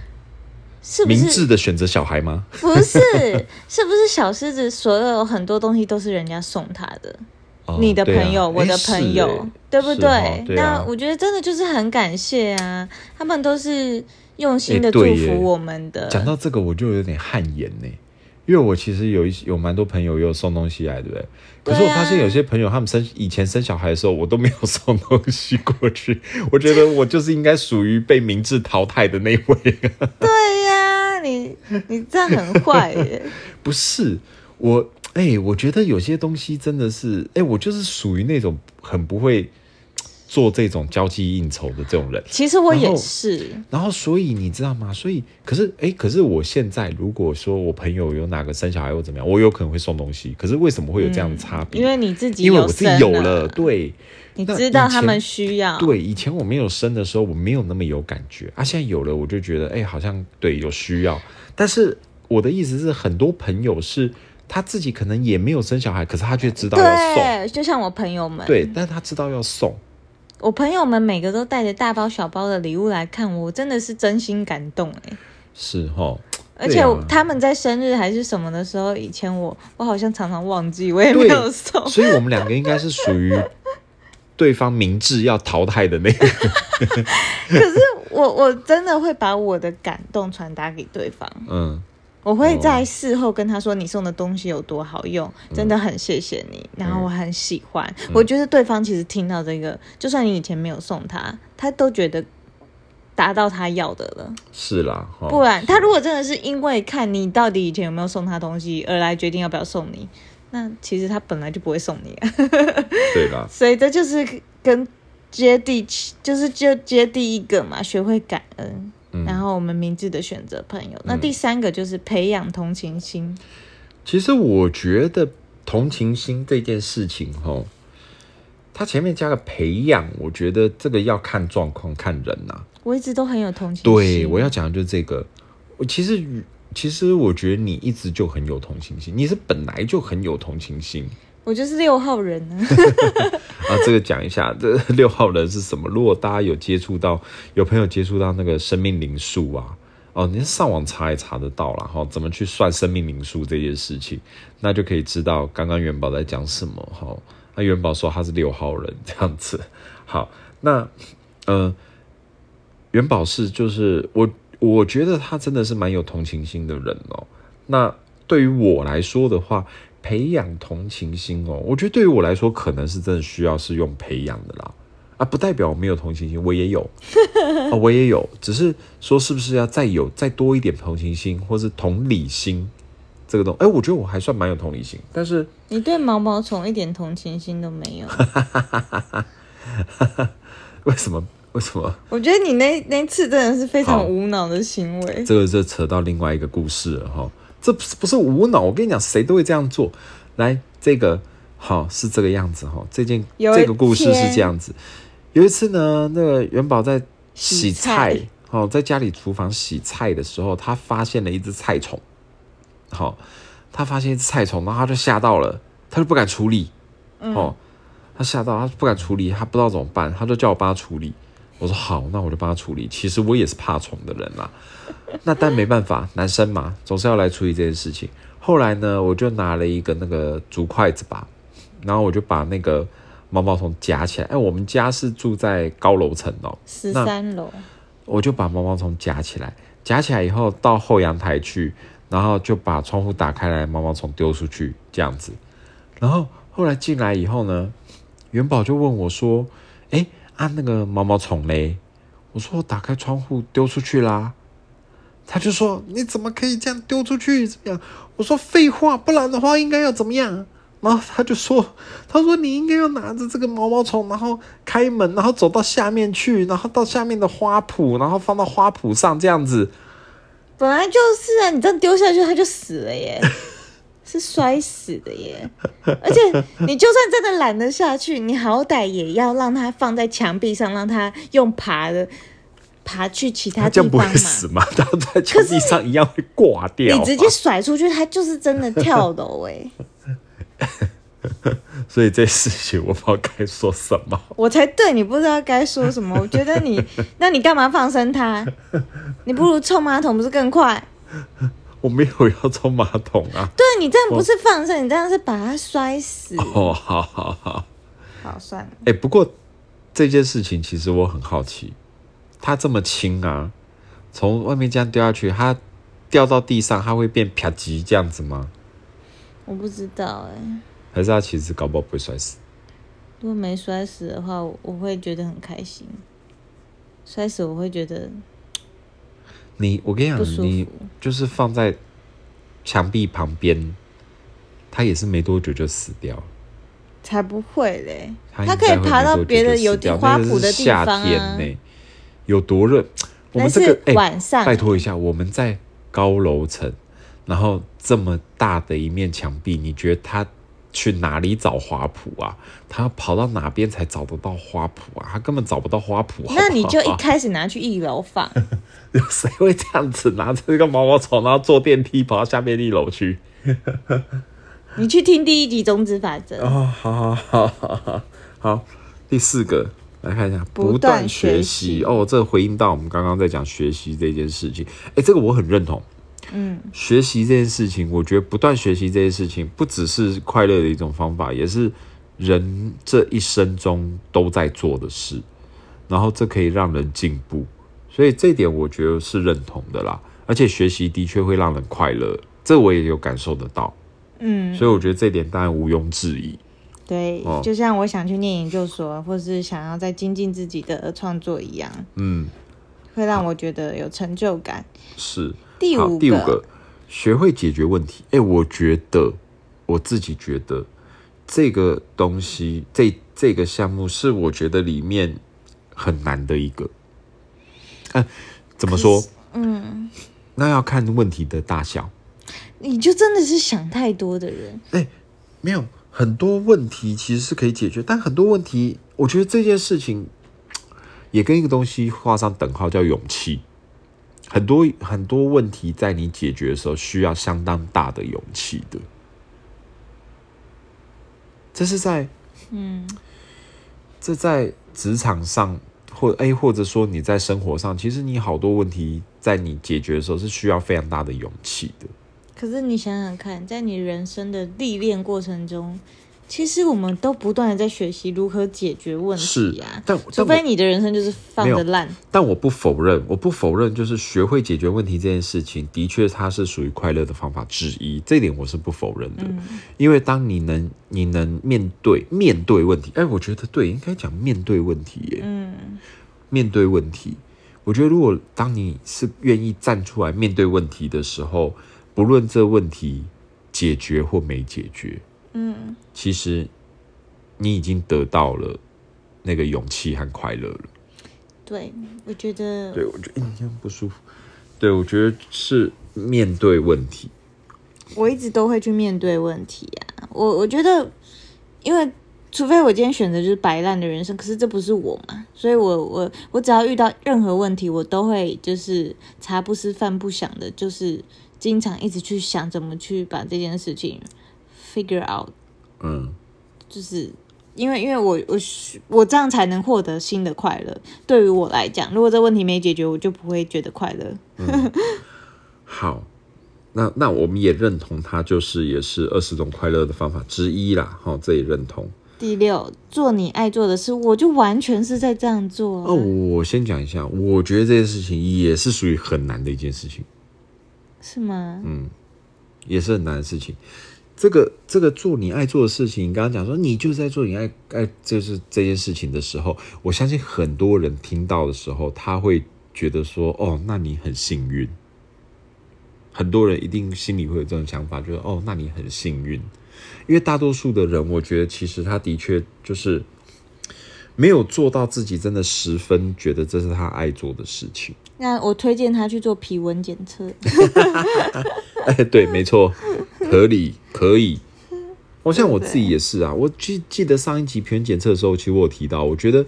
Speaker 2: 是
Speaker 1: 明智的选择小孩吗？
Speaker 2: 不是，是不是小狮子所有很多东西都是人家送他的？你的朋友，我的朋友，对不对？那我觉得真的就是很感谢啊，他们都是用心的祝福我们的。
Speaker 1: 讲到这个，我就有点汗颜呢，因为我其实有一有蛮多朋友有送东西来，对不对？可是我发现有些朋友他们生以前生小孩的时候，我都没有送东西过去。我觉得我就是应该属于被明智淘汰的那一位。
Speaker 2: 对呀，你你这样很坏耶。
Speaker 1: 不是我，哎，我觉得有些东西真的是，哎，我就是属于那种很不会。做这种交际应酬的这种人，
Speaker 2: 其实我也是。
Speaker 1: 然后，所以你知道吗？所以，可是，哎，可是我现在如果说我朋友有哪个生小孩或怎么样，我有可能会送东西。可是为什么会有这样的差别？
Speaker 2: 因为你自己，
Speaker 1: 因为我自己有了，对，
Speaker 2: 你知道他们需要。
Speaker 1: 对，以前我没有生的时候，我没有那么有感觉啊。现在有了，我就觉得，哎，好像对有需要。但是我的意思是，很多朋友是他自己可能也没有生小孩，可是他却知道要送，
Speaker 2: 就像我朋友们，
Speaker 1: 对，但是他知道要送。
Speaker 2: 我朋友们每个都带着大包小包的礼物来看我，真的是真心感动哎。
Speaker 1: 是哦，
Speaker 2: 而且他们在生日还是什么的时候，以前我我好像常常忘记，我也没有送。
Speaker 1: 所以我们两个应该是属于对方明智要淘汰的那个。
Speaker 2: 可是我我真的会把我的感动传达给对方。嗯。我会在事后跟他说你送的东西有多好用，真的很谢谢你，然后我很喜欢。我觉得对方其实听到这个，就算你以前没有送他，他都觉得达到他要的了。
Speaker 1: 是啦，
Speaker 2: 不然他如果真的是因为看你到底以前有没有送他东西而来决定要不要送你，那其实他本来就不会送你。
Speaker 1: 对啦，
Speaker 2: 所以这就是跟接地气，就是就接第一个嘛，学会感恩。然后我们明智的选择朋友。那第三个就是培养同情心。
Speaker 1: 其实我觉得同情心这件事情，哈，它前面加个培养，我觉得这个要看状况、看人呐。
Speaker 2: 我一直都很有同情心。
Speaker 1: 对，我要讲的就是这个。我其实，其实我觉得你一直就很有同情心，你是本来就很有同情心。
Speaker 2: 我就是六号人呢。
Speaker 1: 啊，这个讲一下，这六号人是什么？如果大家有接触到，有朋友接触到那个生命灵数啊，哦，你上网查也查得到了哈，怎么去算生命灵数这件事情，那就可以知道刚刚元宝在讲什么哈。那元宝说他是六号人这样子。好，那呃，元宝是就是我，我觉得他真的是蛮有同情心的人哦。那对于我来说的话。培养同情心哦，我觉得对于我来说，可能是真的需要是用培养的啦，啊，不代表我没有同情心，我也有，啊，我也有，只是说是不是要再有再多一点同情心，或是同理心这个东，哎，我觉得我还算蛮有同理心，但是
Speaker 2: 你对毛毛虫一点同情心都没有，
Speaker 1: 为什么？为什么？
Speaker 2: 我觉得你那那次真的是非常无脑的行为，
Speaker 1: 这个就扯到另外一个故事了哈。这不是不是无脑，我跟你讲，谁都会这样做。来，这个好是这个样子哈。这件这个故事是这样子。有一次呢，那个元宝在洗菜，哦，在家里厨房洗菜的时候，他发现了一只菜虫。好，他发现一只菜虫，然后他就吓到了，他就不敢处理。哦，他吓到，他不敢处理，他不知道怎么办，他就叫我帮他处理。我说好，那我就帮他处理。其实我也是怕虫的人啦。那但没办法，男生嘛，总是要来处理这件事情。后来呢，我就拿了一个那个竹筷子吧，然后我就把那个毛毛虫夹起来。哎，我们家是住在高楼层哦，
Speaker 2: 十三楼。
Speaker 1: 我就把毛毛虫夹起来，夹起来以后到后阳台去，然后就把窗户打开来，毛毛虫丢出去这样子。然后后来进来以后呢，元宝就问我说：“哎，啊那个毛毛虫嘞？”我说我：“打开窗户丢出去啦。”他就说：“你怎么可以这样丢出去？怎么样？”我说：“废话，不然的话应该要怎么样？”然后他就说：“他说你应该要拿着这个毛毛虫，然后开门，然后走到下面去，然后到下面的花圃，然后放到花圃上这样子。”
Speaker 2: 本来就是啊，你这样丢下去，他就死了耶，是摔死的耶。而且你就算真的懒得下去，你好歹也要让它放在墙壁上，让它用爬的。爬去其他地方
Speaker 1: 嘛？死吗？它在墙壁上一样会挂掉。
Speaker 2: 你直接甩出去，它就是真的跳楼哎！
Speaker 1: 所以这事情我不知道该说什么。
Speaker 2: 我才对你不知道该说什么。我觉得你，那你干嘛放生它？你不如冲马桶不是更快？
Speaker 1: 我没有要冲马桶啊！
Speaker 2: 对你这样不是放生，你这样是把它摔死。
Speaker 1: 哦，好好好，
Speaker 2: 好算了。
Speaker 1: 哎，不过这件事情其实我很好奇。它这么轻啊，从外面这样掉下去，它掉到地上，它会变啪叽这样子吗？
Speaker 2: 我不知道哎、
Speaker 1: 还是它其实搞不好不会摔死？
Speaker 2: 如果没摔死的话，我我会觉得很开心；摔死我会觉得
Speaker 1: 你，我跟你讲，你。就是放在墙壁旁边，它也是没多久就死掉了。
Speaker 2: 才不会嘞！
Speaker 1: 它
Speaker 2: 它可以爬到别的有地花圃的地方
Speaker 1: 夏天
Speaker 2: 啊。
Speaker 1: 呢、有多热？我
Speaker 2: 那
Speaker 1: 们这个
Speaker 2: 是
Speaker 1: 哎、
Speaker 2: 晚上，
Speaker 1: 拜托一下，我们在高楼层，然后这么大的一面墙壁，你觉得他去哪里找花圃啊？他要跑到哪边才找得到花圃啊？他根本找不到花圃。
Speaker 2: 那你就一开始拿去一楼放，
Speaker 1: 有 谁会这样子拿着一个毛毛虫，然后坐电梯跑到下面一楼去？
Speaker 2: 你去听第一集种子法则。
Speaker 1: 哦，好好好好好好，第四个来看一下，
Speaker 2: 不
Speaker 1: 不断
Speaker 2: 断学习
Speaker 1: 哦，这回应到我们刚刚在讲学习这件事情，哎，这个我很认同。
Speaker 2: 嗯，
Speaker 1: 学习这件事情，我觉得不断学习这件事情，不只是快乐的一种方法，也是人这一生中都在做的事。然后这可以让人进步，所以这一点我觉得是认同的啦。而且学习的确会让人快乐，这我也有感受得到。
Speaker 2: 嗯，
Speaker 1: 所以我觉得这点当然毋庸置疑。
Speaker 2: 对，
Speaker 1: 哦
Speaker 2: 就像我想去念研究所，或是想要再精进自己的创作一样，
Speaker 1: 嗯，
Speaker 2: 会让我觉得有成就感。
Speaker 1: 是。好，
Speaker 2: 第五
Speaker 1: 第五个，学会解决问题。哎、我觉得我自己觉得这个东西，这这个项目是我觉得里面很难的一个。嗯、怎么说？
Speaker 2: 嗯，
Speaker 1: 那要看问题的大小。
Speaker 2: 你就真的是想太多的人。
Speaker 1: 哎没有很多问题其实是可以解决，但很多问题，我觉得这件事情也跟一个东西画上等号，叫勇气。很多很多问题在你解决的时候，需要相当大的勇气的。这是在
Speaker 2: 嗯，
Speaker 1: 这在职场上，或哎，或者说你在生活上，其实你好多问题在你解决的时候是需要非常大的勇气的。
Speaker 2: 可是你想想看，在你人生的历练过程中，其实我们都不断的在学习如何解决问
Speaker 1: 是
Speaker 2: 题啊。，
Speaker 1: 但
Speaker 2: 除
Speaker 1: 但我
Speaker 2: 非你的人生就是放的烂，
Speaker 1: 但我不否认，我不否认，就是学会解决问题这件事情，的确它是属于快乐的方法之一，这一点我是不否认的。因为当你能你能面对面对问题，哎，我觉得对，应该讲面对问题耶。
Speaker 2: 嗯，
Speaker 1: 面对问题，我觉得如果当你是愿意站出来面对问题的时候，不论这问题解决或没解决，
Speaker 2: 嗯，
Speaker 1: 其实你已经得到了那个勇气和快乐了。
Speaker 2: 对，我觉得
Speaker 1: 对，我觉得印象不舒服。对，我觉得是面对问题。
Speaker 2: 我一直都会去面对问题啊。我我觉得，因为除非我今天选择就是摆烂的人生，可是这不是我嘛，所以我我我只要遇到任何问题，我都会就是茶不思饭不想的，就是经常一直去想怎么去把这件事情 figure out，
Speaker 1: 嗯，
Speaker 2: 就是。因为，因为我我我这样才能获得新的快乐。对于我来讲，如果这问题没解决，我就不会觉得快乐。
Speaker 1: 好，那那我们也认同它就是也是二十种快乐的方法之一啦。好、这也认同。
Speaker 2: 第六，做你爱做的事，我就完全是在这样做、啊。
Speaker 1: 哦，我先讲一下，我觉得这件事情也是属于很难的一件事情，
Speaker 2: 是吗？
Speaker 1: 嗯也是很难的事情。这个这个做你爱做的事情，你刚刚讲说你就是在做你爱爱就是这件事情的时候，我相信很多人听到的时候，他会觉得说，哦，那你很幸运。很多人一定心里会有这种想法，就是哦，那你很幸运，因为大多数的人，我觉得其实他的确就是没有做到自己真的十分觉得这是他爱做的事情。
Speaker 2: 那我推荐他去做皮纹检测。
Speaker 1: 哎，对，没错，合理，可以。我像我自己也是啊，我记记得上一集皮纹检测的时候，其实我有提到，我觉得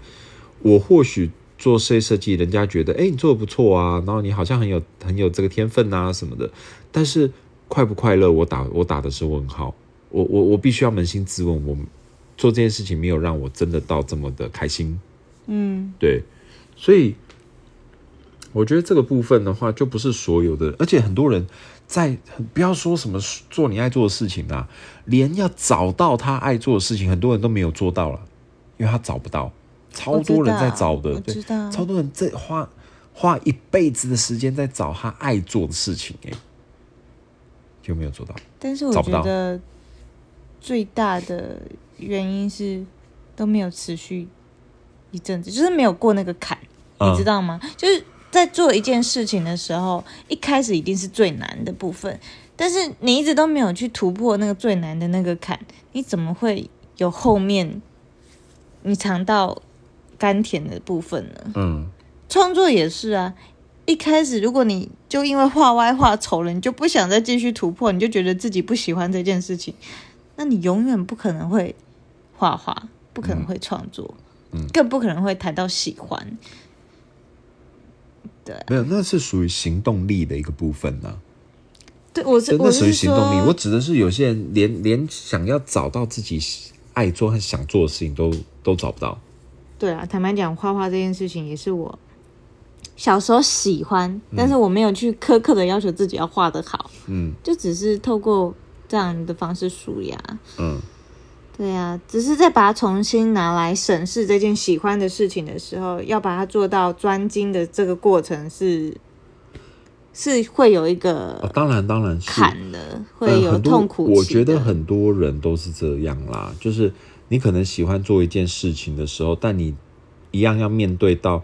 Speaker 1: 我或许做设计设计，人家觉得，哎、你做的不错啊，然后你好像很有很有这个天分啊什么的，但是快不快乐，我打我打的是问号。我我我必须要扪心自问，我做这件事情没有让我真的到这么的开心。
Speaker 2: 嗯，
Speaker 1: 对，所以我觉得这个部分的话，就不是所有的，而且很多人在不要说什么做你爱做的事情啊，连要找到他爱做的事情，很多人都没有做到了，因为他找不到，超多人在找的，对
Speaker 2: 知道，
Speaker 1: 超多人在花花一辈子的时间在找他爱做的事情、欸，就没有做到。
Speaker 2: 但是我觉得最大的原因是都没有持续一阵子，就是没有过那个坎，
Speaker 1: 嗯
Speaker 2: 你知道吗？就是在做一件事情的时候，一开始一定是最难的部分，但是你一直都没有去突破那个最难的那个坎，你怎么会有后面你尝到甘甜的部分呢？
Speaker 1: 嗯，
Speaker 2: 创作也是啊，一开始如果你就因为画歪画丑了，你就不想再继续突破，你就觉得自己不喜欢这件事情，那你永远不可能会画画，不可能会创作，
Speaker 1: 嗯
Speaker 2: 更不可能会谈到喜欢。对，
Speaker 1: 没有，那是属于行动力的一个部分呢、
Speaker 2: 对我是
Speaker 1: 真的属于行动力。我指的是有些人连连想要找到自己爱做和想做的事情都都找不到。
Speaker 2: 对啊，坦白讲，画画这件事情也是我小时候喜欢，但是我没有去苛刻的要求自己要画的好，
Speaker 1: 嗯
Speaker 2: 就只是透过这样的方式舒压。
Speaker 1: 嗯，
Speaker 2: 对呀、只是在把它重新拿来审视这件喜欢的事情的时候，要把它做到专精的这个过程是是会有一
Speaker 1: 哦
Speaker 2: 个，
Speaker 1: 当然当然是
Speaker 2: 坎的，会有痛苦。
Speaker 1: 我觉得很多人都是这样啦，就是你可能喜欢做一件事情的时候，但你一样要面对到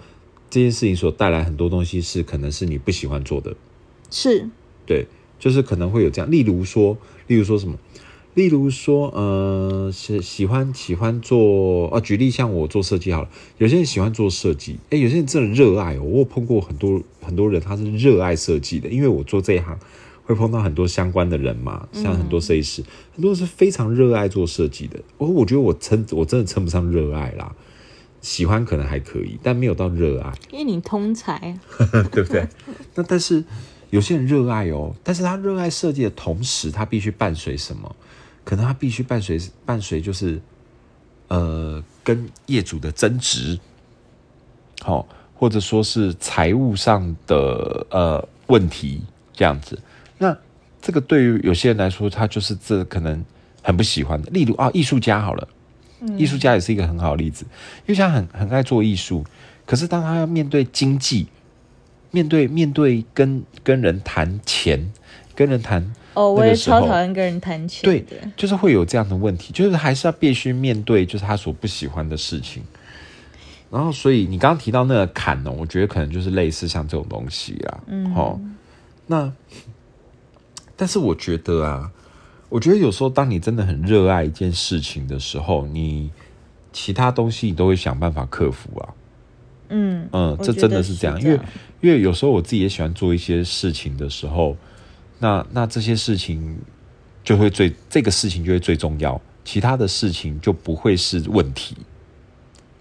Speaker 1: 这件事情所带来很多东西是可能是你不喜欢做的，
Speaker 2: 是
Speaker 1: 对，就是可能会有这样。例如说，例如说什么？例如说，呃，喜喜欢喜欢做啊，举例像我做设计好了，有些人喜欢做设计，哎，有些人真的热爱哦。我有碰过很多很多人，他是热爱设计的，因为我做这一行会碰到很多相关的人嘛，像很多设计师，很多人是非常热爱做设计的。我我觉得我称我真的称不上热爱啦，喜欢可能还可以，但没有到热爱。
Speaker 2: 因为你通才，
Speaker 1: 对不对？那但是有些人热爱哦，但是他热爱设计的同时，他必须伴随什么？可能他必须伴随伴随就是呃跟业主的争执，好、或者说是财务上的呃问题这样子。那这个对于有些人来说，他就是这可能很不喜欢的。例如啊，艺术家好了，艺术家也是一个很好的例子，因为他很很爱做艺术，可是当他要面对经济，面对面对跟跟人谈钱，跟人谈
Speaker 2: 哦，我也超讨厌跟人谈钱
Speaker 1: 对
Speaker 2: 的。，
Speaker 1: 就是会有这样的问题，就是还是要必须面对，就是他所不喜欢的事情。然后，所以你刚刚提到那个坎呢、我觉得可能就是类似像这种东西啦。嗯，哦，那但是我觉得啊，我觉得有时候当你真的很热爱一件事情的时候，你其他东西你都会想办法克服啊。
Speaker 2: 嗯
Speaker 1: 嗯，
Speaker 2: 我
Speaker 1: 这真的是这样，因为因为有时候我自己也喜欢做一些事情的时候，那那这些事情就会最这个事情就会最重要，其他的事情就不会是问题。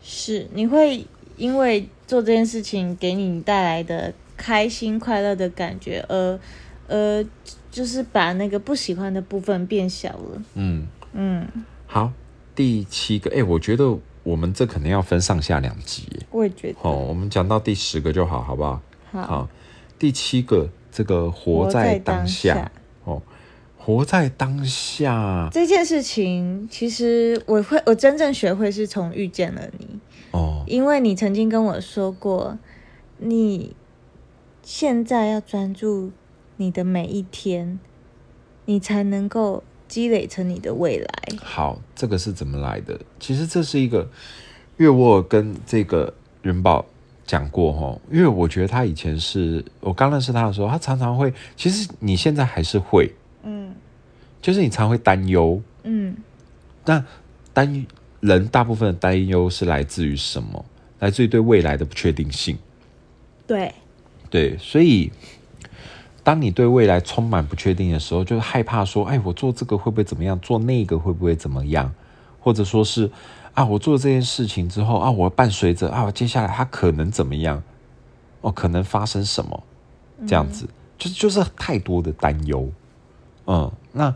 Speaker 2: 是你会因为做这件事情给你带来的开心快乐的感觉，而呃，就是把那个不喜欢的部分变小了。
Speaker 1: 嗯，
Speaker 2: 嗯，
Speaker 1: 好，第七个，哎、我觉得我们这可能要分上下两集。
Speaker 2: 我也觉得。
Speaker 1: 哦，我们讲到第十个就好，好不好？
Speaker 2: 好，
Speaker 1: 好，第七个，这个活在当下。哦，活在当下。
Speaker 2: 这件事情，其实我会，我真正学会是从遇见了你，
Speaker 1: 哦，
Speaker 2: 因为你曾经跟我说过，你现在要专注你的每一天，你才能够积累成你的未来。
Speaker 1: 好，这个是怎么来的？其实这是一个，因为我跟这个元宝讲过哈，因为我觉得他以前是我刚认识他的时候，他常常会，其实你现在还是会，
Speaker 2: 嗯
Speaker 1: 就是你常会担忧，
Speaker 2: 嗯
Speaker 1: 那担人大部分的担忧是来自于什么？来自于对未来的不确定性。
Speaker 2: 对，
Speaker 1: 对，所以当你对未来充满不确定的时候，就害怕说，哎，我做这个会不会怎么样？做那个会不会怎么样？或者说是啊，我做这件事情之后啊，我伴随着啊，接下来他可能怎么样？哦，可能发生什么？这样子，就是就是太多的担忧。嗯，那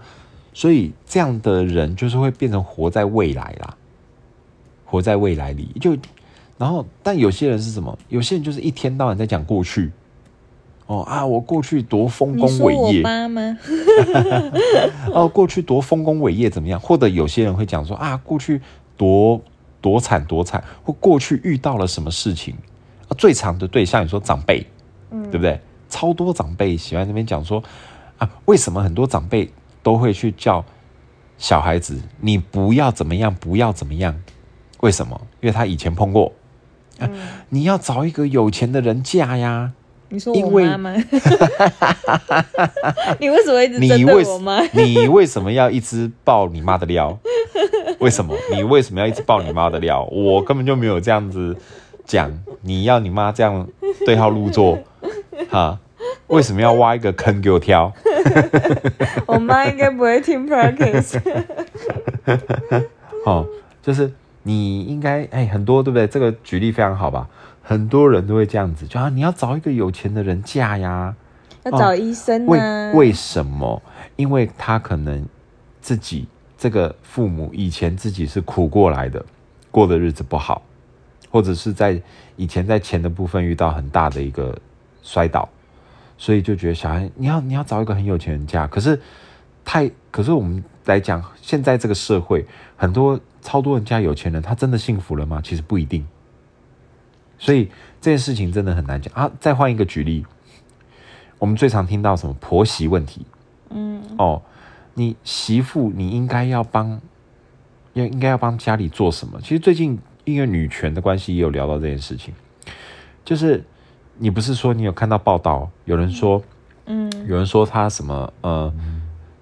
Speaker 1: 所以这样的人就是会变成活在未来啦，活在未来里就。然后，但有些人是什么？有些人就是一天到晚在讲过去，哦啊，我过去多丰功伟业，
Speaker 2: 妈 吗？
Speaker 1: 哦，过去多丰功伟业怎么样？或者有些人会讲说啊，过去多多惨多惨，或过去遇到了什么事情啊？最长的对，象你说长辈，
Speaker 2: 嗯
Speaker 1: 对不对？超多长辈喜欢那边讲说啊，为什么很多长辈都会去叫小孩子你不要怎么样，不要怎么样？为什么？因为他以前碰过。啊，你要找一个有钱的人嫁呀。
Speaker 2: 你说我妈吗？你为什么一直针对我妈？
Speaker 1: 你为什么要一直爆你妈的料？为什么？你为什么要一直爆你妈的料？我根本就没有这样子讲。你要你妈这样对号入座，哈？为什么要挖一个坑给我跳？
Speaker 2: 我妈应该不会听 practice。
Speaker 1: 哦，就是你应该哎，很多对不对？这个举例非常好吧？很多人都会这样子，就啊，你要找一个有钱的人嫁呀，
Speaker 2: 要找医生
Speaker 1: 啊？为为什么？因为他可能自己这个父母以前自己是苦过来的，过的日子不好，或者是在以前在钱的部分遇到很大的一个摔倒。所以就觉得小孩，你要你要找一个很有钱人家，可是太可是我们来讲，现在这个社会很多超多人家有钱人，他真的幸福了吗？其实不一定。所以这件事情真的很难讲啊！再换一个举例，我们最常听到什么婆媳问题？嗯，哦，你媳妇你应该要帮，要应该要帮家里做什么？其实最近因为女权的关系，也有聊到这件事情，就是。你不是说你有看到报道？有人说，嗯，有人说她什么呃，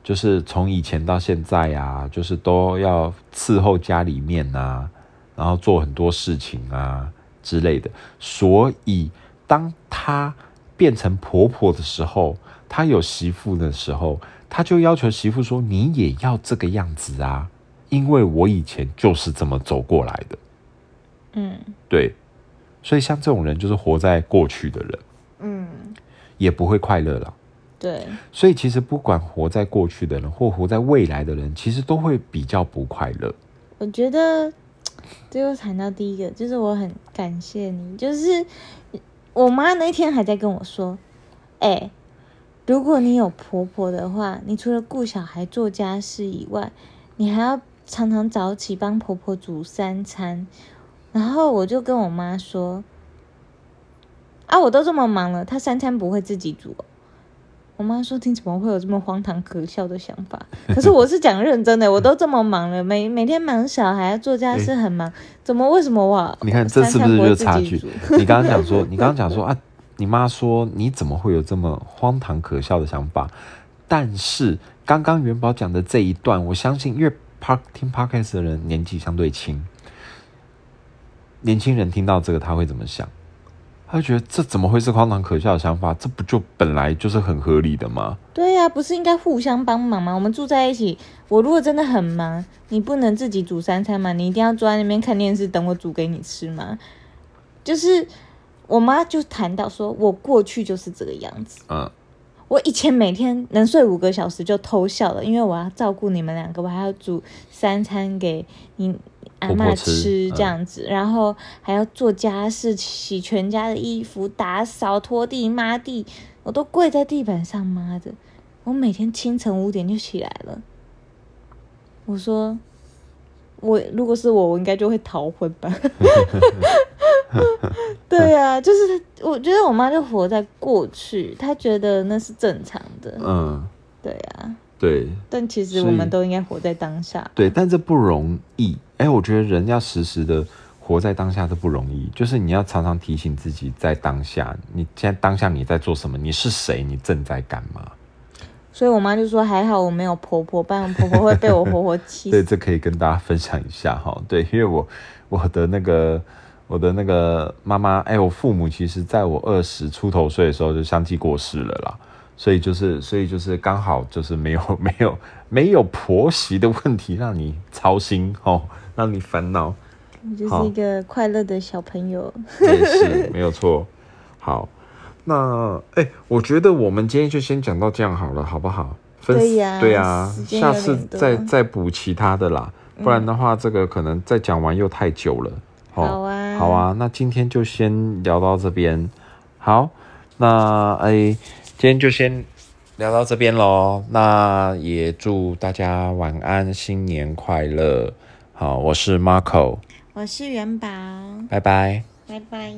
Speaker 1: 就是从以前到现在啊，就是都要伺候家里面啊，然后做很多事情啊之类的。所以当她变成婆婆的时候，她有媳妇的时候，他就要求媳妇说：“你也要这个样子啊，因为我以前就是这么走过来的。”嗯，对。所以像这种人就是活在过去的人，嗯，也不会快乐了。
Speaker 2: 对，
Speaker 1: 所以其实不管活在过去的人或活在未来的人，其实都会比较不快乐。
Speaker 2: 我觉得，最后谈到第一个，就是我很感谢你，就是我妈那天还在跟我说，哎，如果你有婆婆的话，你除了顾小孩、做家事以外，你还要常常早起帮婆婆煮三餐。然后我就跟我妈说：“啊，我都这么忙了，她三餐不会自己煮。”我妈说：“你怎么会有这么荒唐可笑的想法？”可是我是讲认真的，我都这么忙了，每每天忙小孩、做家事很忙，怎么为什么我？
Speaker 1: 你看这是不是就差距？你刚刚讲说，你刚刚讲说啊，你妈说你怎么会有这么荒唐可笑的想法？但是刚刚元宝讲的这一段，我相信，因为 Park 听 Podcast 的人年纪相对轻。年轻人听到这个他会怎么想？他会觉得这怎么会是荒唐可笑的想法？这不就本来就是很合理的吗？
Speaker 2: 对呀，不是应该互相帮忙吗？我们住在一起，我如果真的很忙，你不能自己煮三餐吗？你一定要坐在那边看电视等我煮给你吃吗？就是我妈就谈到说，我过去就是这个样子。嗯，我以前每天能睡五个小时就偷笑了，因为我要照顾你们两个，我还要煮三餐给你。阿妈吃这样子，然后还要做家事，洗全家的衣服，打扫、拖地、抹地，我都跪在地板上抹的。我每天清晨五点就起来了。我说，我如果是我，我应该就会逃婚吧。对呀，就是我觉得我妈就活在过去，她觉得那是正常的。嗯，对呀。
Speaker 1: 对，
Speaker 2: 但其实我们都应该活在当下。
Speaker 1: 对，但这不容易。哎，我觉得人要时时的活在当下都不容易，就是你要常常提醒自己，在当下，你现在当下你在做什么？你是谁？你正在干嘛？
Speaker 2: 所以我妈就说：“还好我没有婆婆，不然婆婆会被我活活气。”
Speaker 1: 对，这可以跟大家分享一下哈。对，因为我我的那个我的那个妈妈，哎，我父母其实在我二十出头岁的时候就相继过世了啦。所以就是，所以就是刚好就是没有 没有没有婆媳的问题让你操心哦，让你烦恼。
Speaker 2: 你就是一个快乐的小朋友。
Speaker 1: 也是没有错。好，那哎，我觉得我们今天就先讲到这样好了，好不好？
Speaker 2: 分对呀，
Speaker 1: 对呀，下次再再补其他的啦，不然的话这个可能再讲完又太久了。
Speaker 2: 好啊，
Speaker 1: 好啊，那今天就先聊到这边。好，那哎。今天就先聊到这边喽，那也祝大家晚安，新年快乐。好，我是 Marco，
Speaker 2: 我是元宝，
Speaker 1: 拜拜，
Speaker 2: 拜拜。